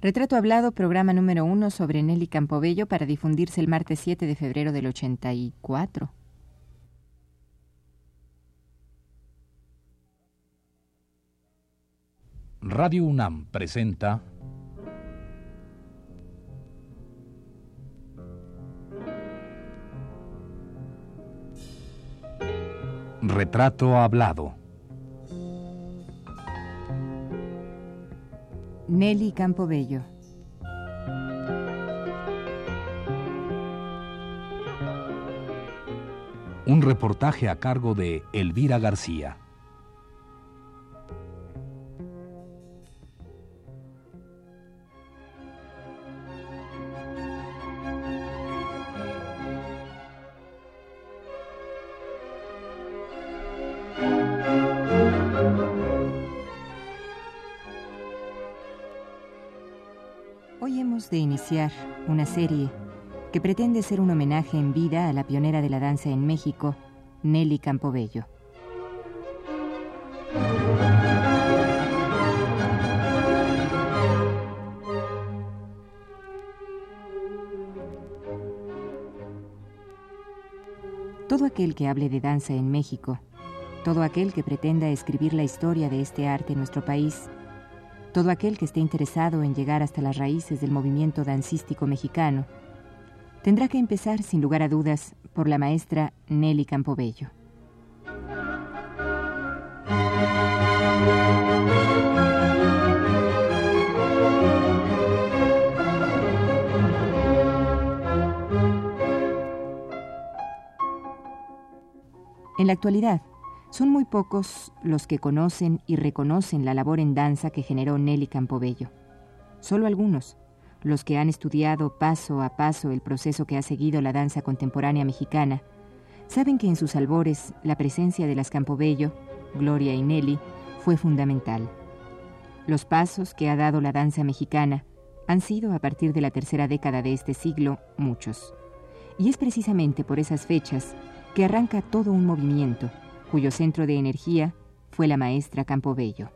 Retrato Hablado, programa número uno sobre Nelly Campobello para difundirse el martes 7 de febrero del 84. Radio UNAM presenta Retrato Hablado. Nelly Campobello. Un reportaje a cargo de Elvira García. Una serie que pretende ser un homenaje en vida a la pionera de la danza en México, Nelly Campobello. Todo aquel que hable de danza en México, todo aquel que pretenda escribir la historia de este arte en nuestro país, todo aquel que esté interesado en llegar hasta las raíces del movimiento dancístico mexicano, tendrá que empezar, sin lugar a dudas, por la maestra Nelly Campobello. En la actualidad, son muy pocos los que conocen y reconocen la labor en danza que generó Nelly Campobello. Solo algunos, los que han estudiado paso a paso el proceso que ha seguido la danza contemporánea mexicana, saben que en sus albores la presencia de las Campobello, Gloria y Nelly, fue fundamental. Los pasos que ha dado la danza mexicana han sido, a partir de la tercera década de este siglo, muchos. Y es precisamente por esas fechas que arranca todo un movimiento, cuyo centro de energía fue la maestra Campobello.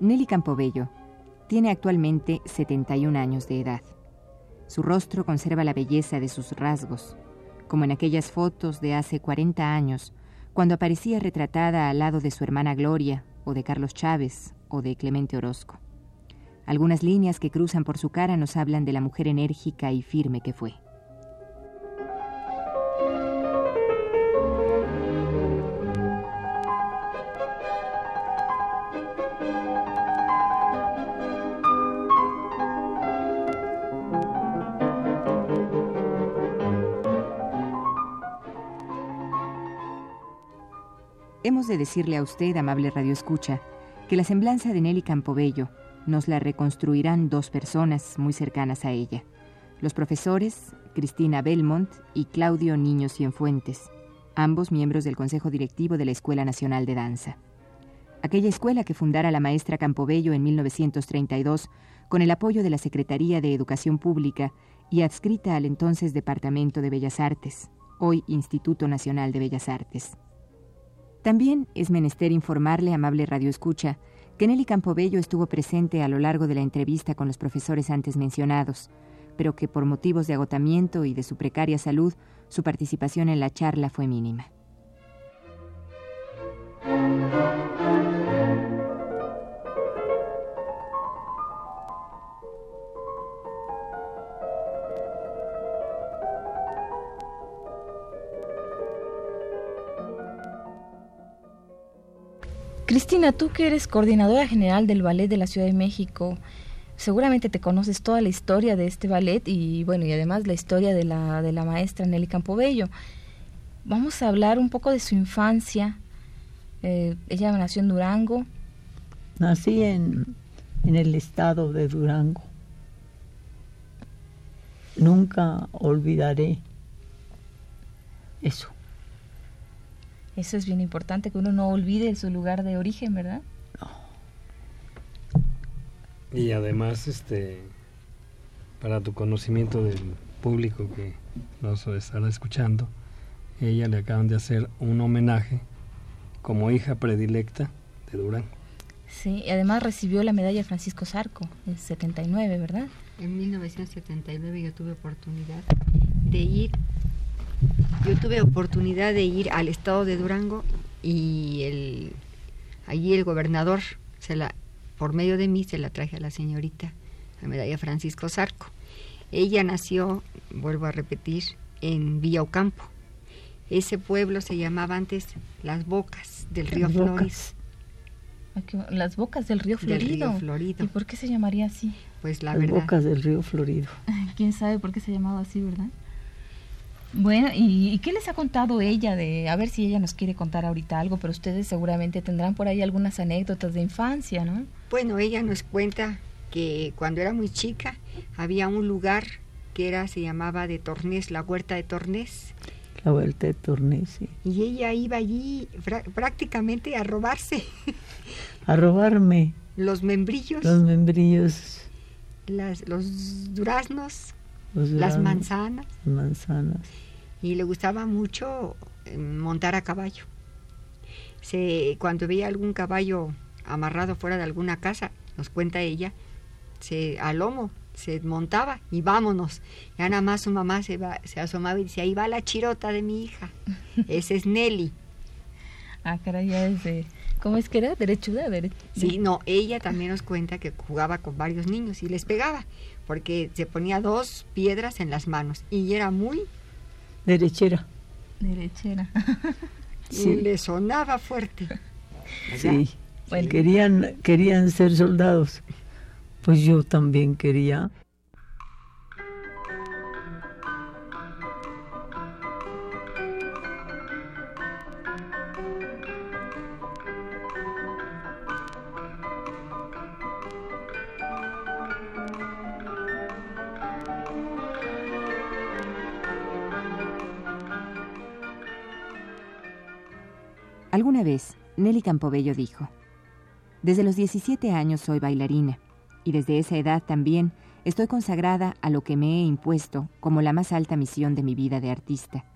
Nelly Campobello tiene actualmente 71 años de edad. Su rostro conserva la belleza de sus rasgos, como en aquellas fotos de hace 40 años, cuando aparecía retratada al lado de su hermana Gloria, o de Carlos Chávez, o de Clemente Orozco. Algunas líneas que cruzan por su cara nos hablan de la mujer enérgica y firme que fue. Hemos de decirle a usted, amable Radio Escucha, que la semblanza de Nelly Campobello nos la reconstruirán dos personas muy cercanas a ella, los profesores Cristina Belmont y Claudio Niño Cienfuentes, ambos miembros del Consejo Directivo de la Escuela Nacional de Danza. Aquella escuela que fundara la maestra Campobello en 1932 con el apoyo de la Secretaría de Educación Pública y adscrita al entonces Departamento de Bellas Artes, hoy Instituto Nacional de Bellas Artes. También es menester informarle, amable Radio Escucha, que Nelly Campobello estuvo presente a lo largo de la entrevista con los profesores antes mencionados, pero que por motivos de agotamiento y de su precaria salud, su participación en la charla fue mínima. Cristina, tú que eres coordinadora general del Ballet de la Ciudad de México, seguramente te conoces toda la historia de este ballet y bueno, y además la historia de la, de la maestra Nelly Campobello. Vamos a hablar un poco de su infancia. Eh, ella nació en Durango. Nací en, en el estado de Durango. Nunca olvidaré eso. Eso es bien importante, que uno no olvide su lugar de origen, ¿verdad? Y además, este, para tu conocimiento del público que nos estará escuchando, ella le acaban de hacer un homenaje como hija predilecta de Durango. Sí, y además recibió la medalla Francisco Zarco, en 79, ¿verdad? En 1979 yo tuve oportunidad de ir, yo tuve oportunidad de ir al estado de Durango y el, allí el gobernador, se la, por medio de mí, se la traje a la señorita, la medalla Francisco Zarco. Ella nació, vuelvo a repetir, en Villa Ocampo. Ese pueblo se llamaba antes Las Bocas del río Las Flores. Bocas. Aquí, Las bocas del río Del Florido. río Florido. ¿Y por qué se llamaría así? Pues la Las verdad. bocas del río Florido. ¿Quién sabe por qué se llamaba así, verdad? Bueno, ¿y, y qué les ha contado ella de, a ver si ella nos quiere contar ahorita algo, pero ustedes seguramente tendrán por ahí algunas anécdotas de infancia, ¿no? Bueno, ella nos cuenta que cuando era muy chica había un lugar que era se llamaba de Tornés, la huerta de Tornés, La vuelta de Tornés, sí. y ella iba allí prácticamente a robarse A robarme. los membrillos, los membrillos, las- los duraznos, las manzanas, manzanas. y le gustaba mucho eh, montar a caballo. Se, cuando veía algún caballo amarrado fuera de alguna casa, nos cuenta ella, se al lomo se montaba y vámonos. Ya nada más su mamá se, va, se asomaba y decía, ahí va la chirota de mi hija. Ese es Nelly. Ah, caray, ya es de... ¿Cómo es que era? ¿Derechuda? Dere- Sí, no, ella también nos cuenta que jugaba con varios niños y les pegaba, porque se ponía dos piedras en las manos y era muy, Derechera. Derechera. Sí. y le sonaba fuerte. Sí. Bueno. Querían, querían ser soldados. Pues yo también quería. Nelly Campobello dijo, Desde los 17 años soy bailarina, y desde esa edad también estoy consagrada a lo que me he impuesto como la más alta misión de mi vida de artista,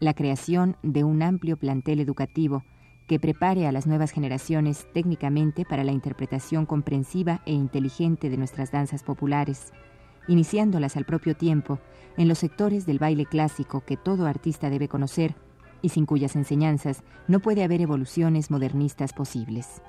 la creación de un amplio plantel educativo que prepare a las nuevas generaciones técnicamente para la interpretación comprensiva e inteligente de nuestras danzas populares, iniciándolas al propio tiempo en los sectores del baile clásico que todo artista debe conocer y sin cuyas enseñanzas no puede haber evoluciones modernistas posibles.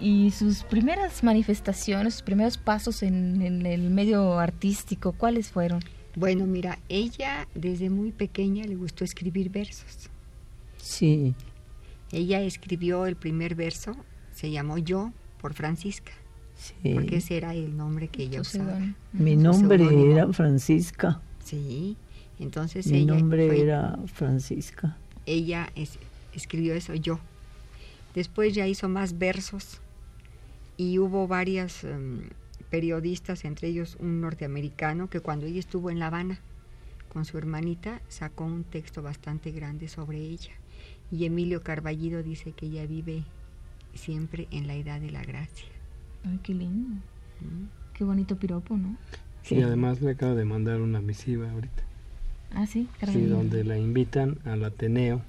Y sus primeras manifestaciones, sus primeros pasos en, el medio artístico, ¿cuáles fueron? Bueno, mira, ella desde muy pequeña le gustó escribir versos. Sí. Ella escribió el primer verso, se llamó Yo por Francisca, Sí. porque ese era el nombre que ella usaba. Mi nombre era Francisca. Sí, entonces Mi ella, nombre fue- era Francisca. ella es- escribió eso, Yo. Después ya hizo más versos y hubo varias em, periodistas, entre ellos un norteamericano, que cuando ella estuvo en La Habana con su hermanita, sacó un texto bastante grande sobre ella. Y Emilio Carballido dice que ella vive siempre en la edad de la gracia. Ay, qué lindo. ¿Mm? Qué bonito piropo, ¿no? Y además le acaba de mandar una misiva ahorita. Ah, sí, Sí, caray. donde la invitan al Ateneo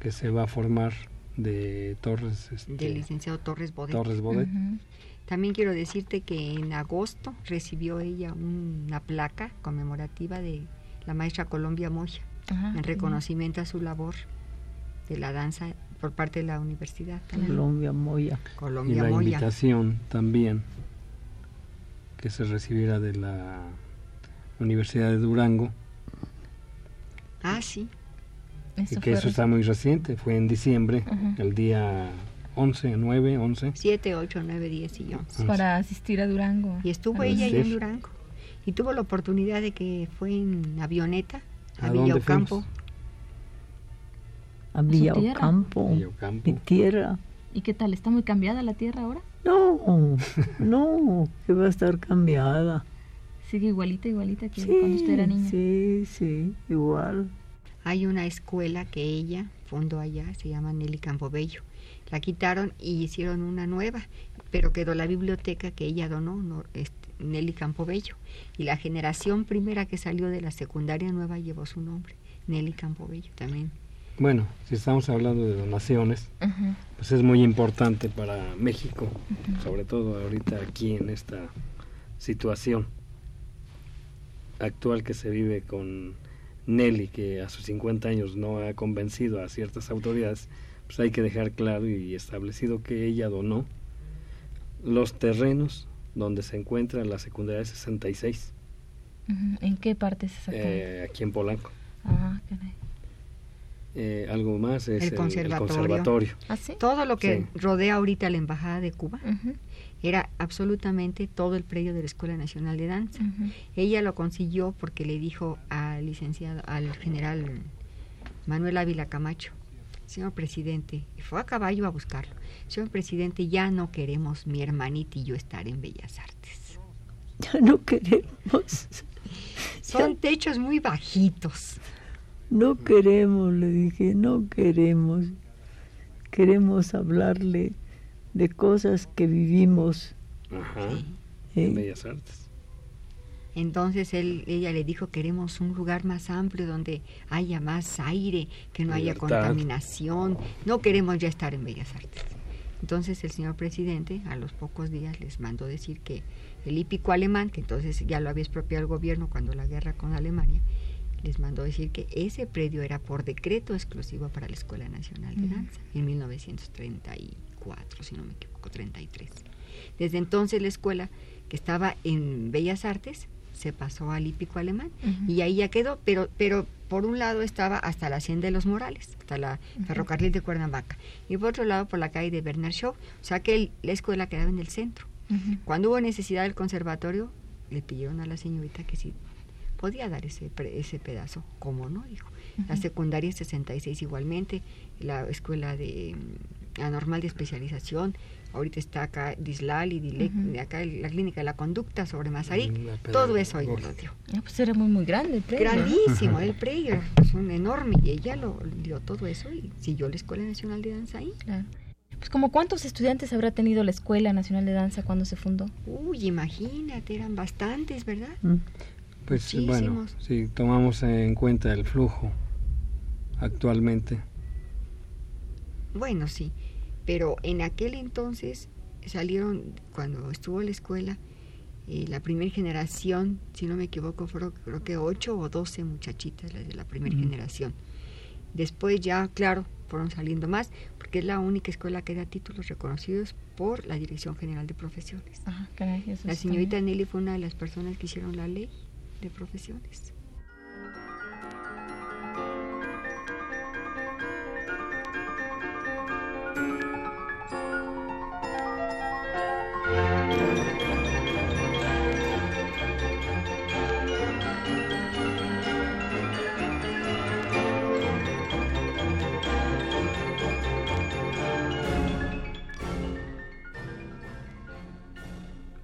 que se va a formar de Torres, este, Del licenciado Torres Bodet. Torres Bodet. Ujú. También quiero decirte que en agosto recibió ella una placa conmemorativa de la maestra Colombia Moya Ajá, en reconocimiento a su labor de la danza por parte de la universidad también. Colombia Moya. Y Colombia la Moya. invitación también que se recibiera de la Universidad de Durango, Ah, sí. Eso y que fue eso está muy reciente, fue en diciembre, el día 11, 9, 11. 7, 8, 9, 10 y 11. para asistir a Durango. Y estuvo ella ahí en. Durango. Y tuvo la oportunidad de que fue en avioneta a, ¿A Villocampo. A. Villocampo. Mi tierra. ¿Y qué tal? ¿Está muy cambiada la tierra ahora? No, no, que va a estar cambiada. Sigue igualita, igualita que cuando usted era niña. Sí, sí, igual. Hay una escuela que ella fundó allá, se llama Nelly Campobello. La quitaron y hicieron una nueva, pero quedó la biblioteca que ella donó, no, este, Nelly Campobello. Y la generación primera que salió de la secundaria nueva llevó su nombre, Nelly Campobello también. Bueno, si estamos hablando de donaciones, pues es muy importante para México, sobre todo ahorita aquí en esta situación actual que se vive con Nelly, que a sus 50 años no ha convencido a ciertas autoridades, pues hay que dejar claro y establecido que ella donó los terrenos donde se encuentra la secundaria 66. ¿En qué parte es eh, aquí en Polanco. Ah, caray. Eh, algo más es el conservatorio. ¿Ah, Todo lo que rodea ahorita la Embajada de Cuba era absolutamente todo el predio de la Escuela Nacional de Danza. Ella lo consiguió porque le dijo al licenciado, al general Manuel Ávila Camacho, señor presidente, y fue a caballo a buscarlo, señor presidente, ya no queremos mi hermanita y yo estar en Bellas Artes. Ya no queremos. Son techos muy bajitos. No queremos, le dije, no queremos. Queremos hablarle de cosas que vivimos. Ajá. En Bellas Artes. Entonces él, ella le dijo, queremos un lugar más amplio donde haya más aire, que no haya contaminación, no queremos ya estar en Bellas Artes. Entonces el señor presidente a los pocos días les mandó decir que el hípico alemán, que entonces ya lo había expropiado el gobierno cuando la guerra con Alemania, les mandó decir que ese predio era por decreto exclusivo para la Escuela Nacional de Danza en 1934, si no me equivoco, 33. Desde entonces la escuela que estaba en Bellas Artes se pasó al hípico alemán. Y ahí ya quedó, pero, pero por un lado estaba hasta la hacienda de los Morales, hasta la ferrocarril de Cuernavaca, y por otro lado por la calle de Bernard Shaw, o sea que la escuela quedaba en el centro. Cuando hubo necesidad del conservatorio, le pidieron a la señorita que si podía dar ese, ese pedazo, ¿cómo no? Dijo. La secundaria 66 igualmente, la escuela de anormal de especialización, ahorita está acá Dislal y Dilec, acá la clínica de la conducta sobre Mazarik, todo eso ahí lo dio. Ah, pues era muy, muy grande el. Grandísimo, el predio, es un enorme, y ella lo dio todo eso y siguió la Escuela Nacional de Danza ahí. Pues como cuántos estudiantes habrá tenido la Escuela Nacional de Danza cuando se fundó? Uy, imagínate, eran bastantes, ¿verdad? Mm. Pues bueno, si tomamos en cuenta el flujo actualmente. Bueno, sí, pero en aquel entonces salieron, cuando estuvo en la escuela, eh, la primera generación, si no me equivoco, fueron creo que ocho o doce muchachitas las de la primera generación. Después ya, claro, fueron saliendo más, porque es la única escuela que da títulos reconocidos por la Dirección General de Profesiones. la señorita Nelly fue una de las personas que hicieron la ley de profesiones.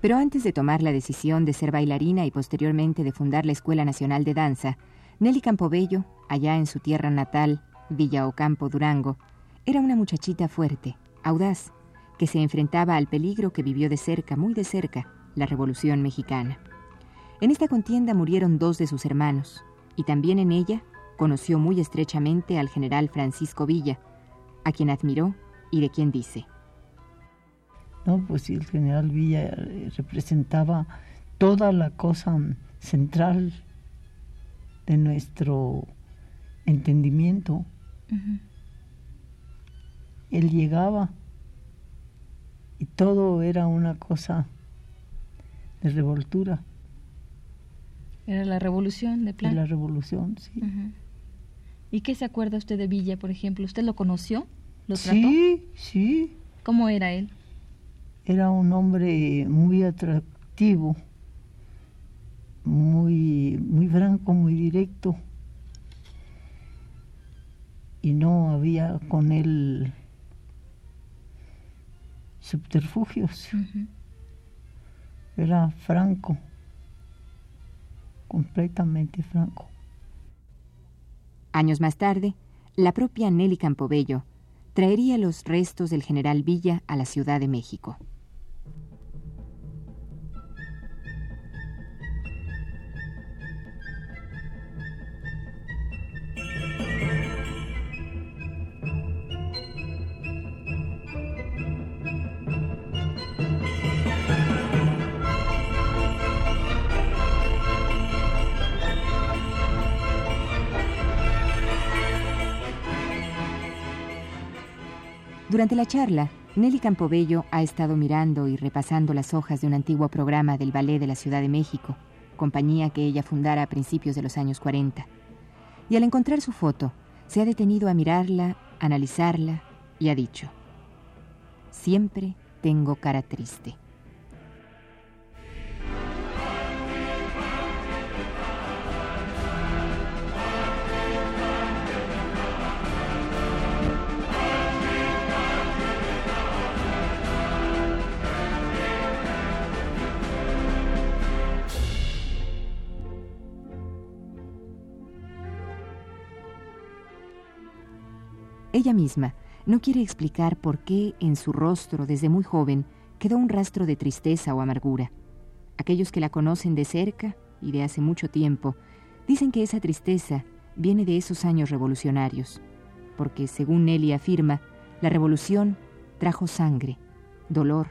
Pero antes de tomar la decisión de ser bailarina y posteriormente de fundar la Escuela Nacional de Danza, Nelly Campobello, allá en su tierra natal, Villa Ocampo, Durango, era una muchachita fuerte, audaz, que se enfrentaba al peligro que vivió de cerca, muy de cerca, la Revolución Mexicana. En esta contienda murieron dos de sus hermanos, y también en ella conoció muy estrechamente al general Francisco Villa, a quien admiró y de quien dice, ¿no? Pues el general Villa eh, representaba toda la cosa central de nuestro entendimiento. Él llegaba y todo era una cosa de revoltura. Era la revolución de plan. la revolución, sí. ¿Y qué se acuerda usted de Villa, por ejemplo? ¿Usted lo conoció? ¿Lo trató? Sí, sí. ¿Cómo era él? Era un hombre muy atractivo, muy, muy franco, muy directo. Y no había con él subterfugios. Era franco, completamente franco. Años más tarde, la propia Nelly Campobello traería los restos del general Villa a la Ciudad de México. Durante la charla, Nelly Campobello ha estado mirando y repasando las hojas de un antiguo programa del Ballet de la Ciudad de México, compañía que ella fundara a principios de los años 40. Y al encontrar su foto, se ha detenido a mirarla, analizarla y ha dicho, siempre tengo cara triste. Ella misma no quiere explicar por qué en su rostro desde muy joven quedó un rastro de tristeza o amargura. Aquellos que la conocen de cerca y de hace mucho tiempo dicen que esa tristeza viene de esos años revolucionarios, porque según Nelly afirma, la revolución trajo sangre, dolor,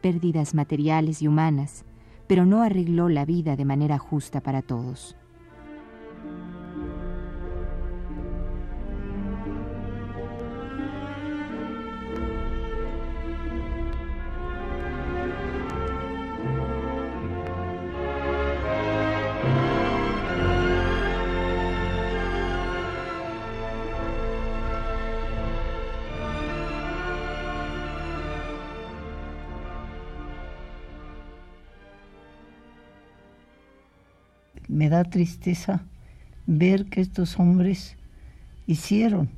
pérdidas materiales y humanas, pero no arregló la vida de manera justa para todos. Me da tristeza ver que estos hombres hicieron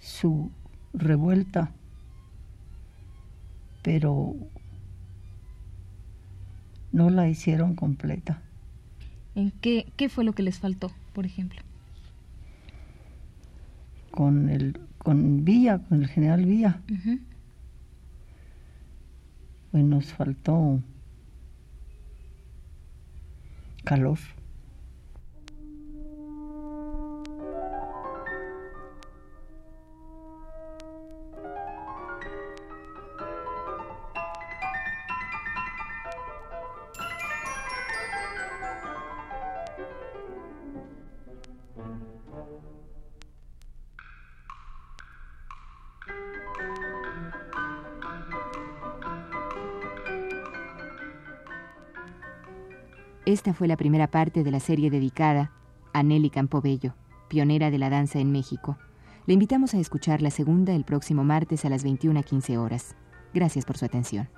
su revuelta, pero no la hicieron completa. ¿En qué, qué fue lo que les faltó, por ejemplo? Con el con Villa, con el general Villa. Pues nos faltó Kalof. Esta fue la primera parte de la serie dedicada a Nelly Campobello, pionera de la danza en México. Le invitamos a escuchar la segunda el próximo martes a las 21.15 horas. Gracias por su atención.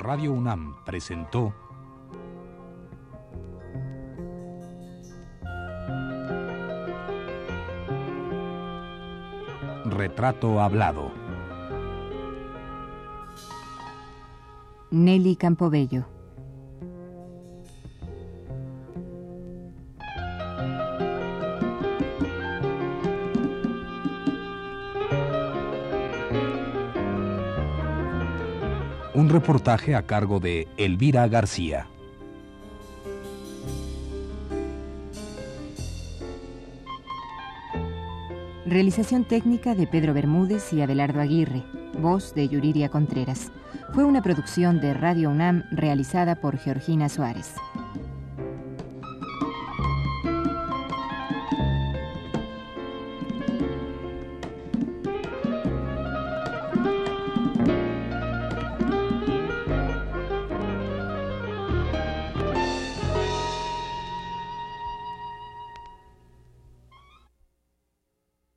Radio UNAM presentó Retrato Hablado. Nelly Campobello. Reportaje a cargo de Elvira García. Realización técnica de Pedro Bermúdez y Abelardo Aguirre. Voz de Yuriria Contreras. Fue una producción de Radio UNAM realizada por Georgina Suárez.